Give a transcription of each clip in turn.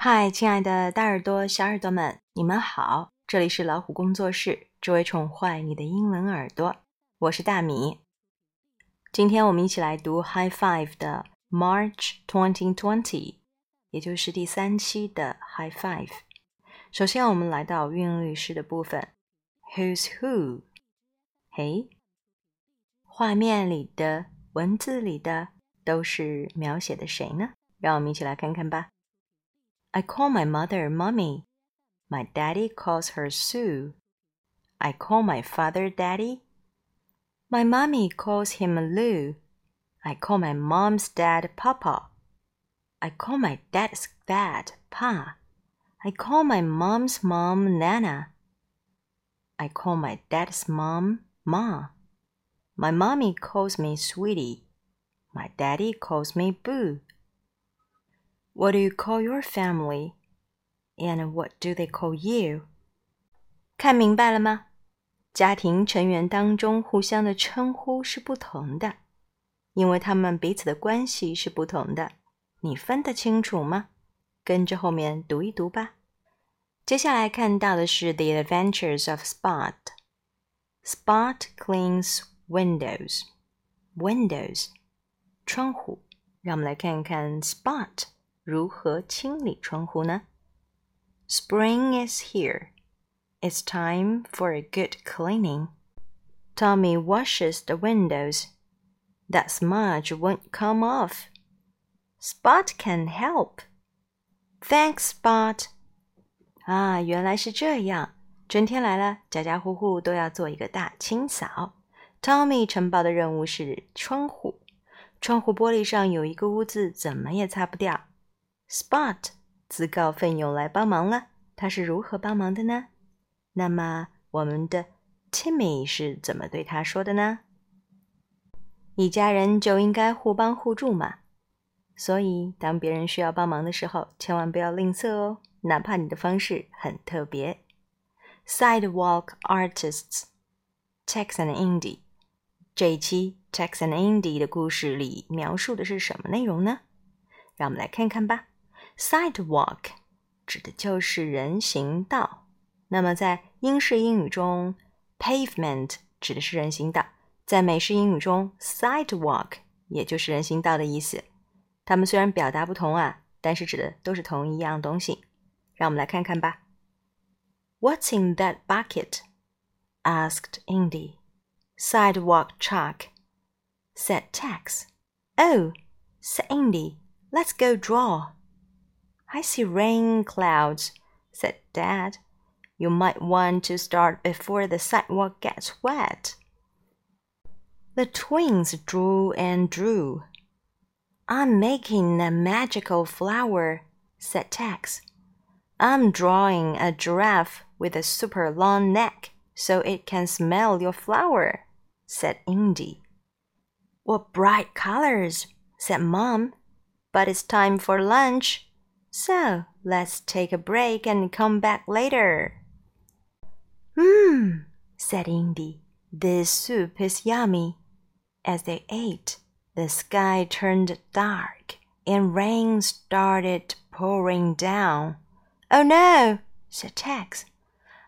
嗨，亲爱的大耳朵、小耳朵们，你们好！这里是老虎工作室，只为宠坏你的英文耳朵。我是大米。今天我们一起来读《High Five》的 March 2020，也就是第三期的《High Five》。首先，我们来到韵律诗的部分，Who's Who？嘿，画面里的、文字里的都是描写的谁呢？让我们一起来看看吧。I call my mother Mummy. My daddy calls her Sue. I call my father Daddy. My mommy calls him Lou. I call my mom's dad Papa. I call my dad's dad Pa. I call my mom's mom Nana. I call my dad's mom Ma. My mommy calls me Sweetie. My daddy calls me Boo. What do you call your family? And what do they call you? 看明白了吗？家庭成员当中互相的称呼是不同的，因为他们彼此的关系是不同的。你分得清楚吗？跟着后面读一读吧。接下来看到的是《The Adventures of Spot》。Spot cleans windows. Windows，窗户。让我们来看看 Spot 如何清理窗户呢？Spring is here. It's time for a good cleaning. Tommy washes the windows. That smudge won't come off. Spot can help. Thanks, Spot. 啊，原来是这样。春天来了，家家户户都要做一个大清扫。Tommy 承包的任务是窗户。窗户玻璃上有一个污渍，怎么也擦不掉。 Spot 自告奋勇来帮忙了，他是如何帮忙的呢？那么我们的 Timmy 是怎么对他说的呢？一家人就应该互帮互助嘛。所以当别人需要帮忙的时候，千万不要吝啬哦，哪怕你的方式很特别。Sidewalk artists Tex and Indy 这一期 Tex and Indy 的故事里描述的是什么内容呢？让我们来看看吧。Sidewalk 指的就是人行道。那么在英式英语中，pavement 指的是人行道。在美式英语中，sidewalk 也就是人行道的意思。它们虽然表达不同啊，但是指的都是同一样东西。让我们来看看吧。What's in that bucket? asked Indy. Sidewalk chalk, said Tex. Oh, said Indy. Let's go draw. I see rain clouds, said Dad. You might want to start before the sidewalk gets wet. The twins drew and drew. I'm making a magical flower, said Tex. I'm drawing a giraffe with a super long neck so it can smell your flower, said Indy. What bright colors, said Mom. But it's time for lunch. So let's take a break and come back later. Mmm, said Indy. This soup is yummy. As they ate, the sky turned dark and rain started pouring down. Oh no, said Tex.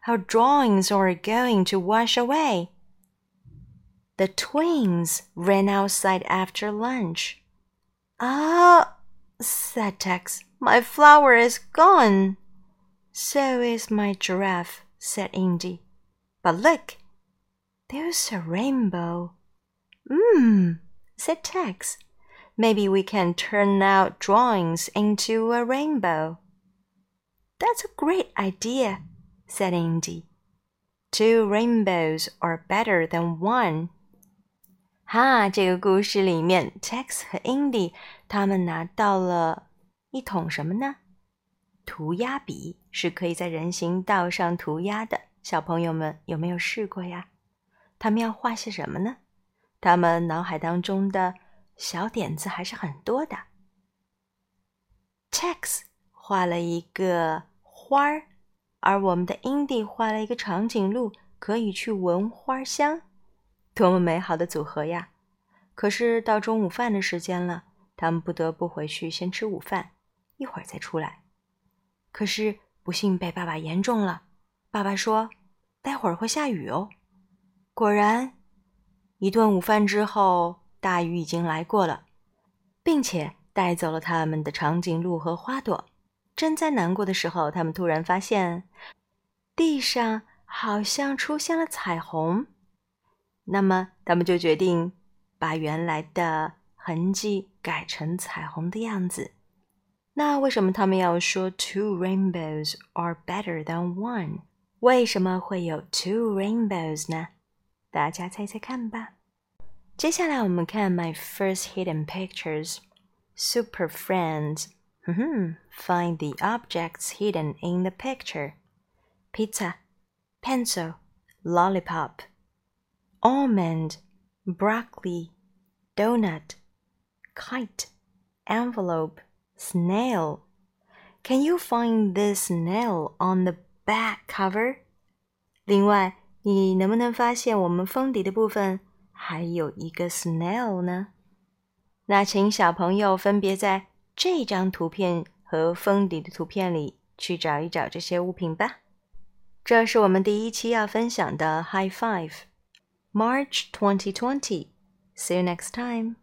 Our drawings are going to wash away. The twins ran outside after lunch. Ah, said Tex. My flower is gone. So is my giraffe, said Indy. But look, there's a rainbow. Mmm, said Tex. Maybe we can turn out drawings into a rainbow. That's a great idea, said Indy. Two rainbows are better than one. 哈，这个故事里面，Tex 和 Indy 他们拿到了一桶什么呢？涂鸦笔是可以在人行道上涂鸦的。小朋友们有没有试过呀？他们要画些什么呢？他们脑海当中的小点子还是很多的。Tex 画了一个花儿，而我们的 Indy 画了一个长颈鹿，可以去闻花香，多么美好的组合呀！可是到中午饭的时间了，他们不得不回去先吃午饭。一会儿再出来。可是不幸被爸爸言中了。爸爸说：“待会儿会下雨哦。”果然，一顿午饭之后，大雨已经来过了，并且带走了他们的长颈鹿和花朵。正在难过的时候，他们突然发现地上好像出现了彩虹。那么，他们就决定把原来的痕迹改成彩虹的样子。那为什么他们要说 two rainbows are better than one？为什么会有 two rainbows 呢？大家猜猜看吧。接下来我们看 my first hidden pictures。Super friends。哼哼，find the objects hidden in the picture. Pizza, pencil, lollipop, almond, broccoli, donut, kite, envelope snail. Can you find this snail on the back cover? 另外，你能不能发现我们封底的部分还有一个 snail 呢？那请小朋友分别在这张图片和封底的图片里去找一找这些物品吧。这是我们第一期要分享的 High Five，March 2020. See you next time.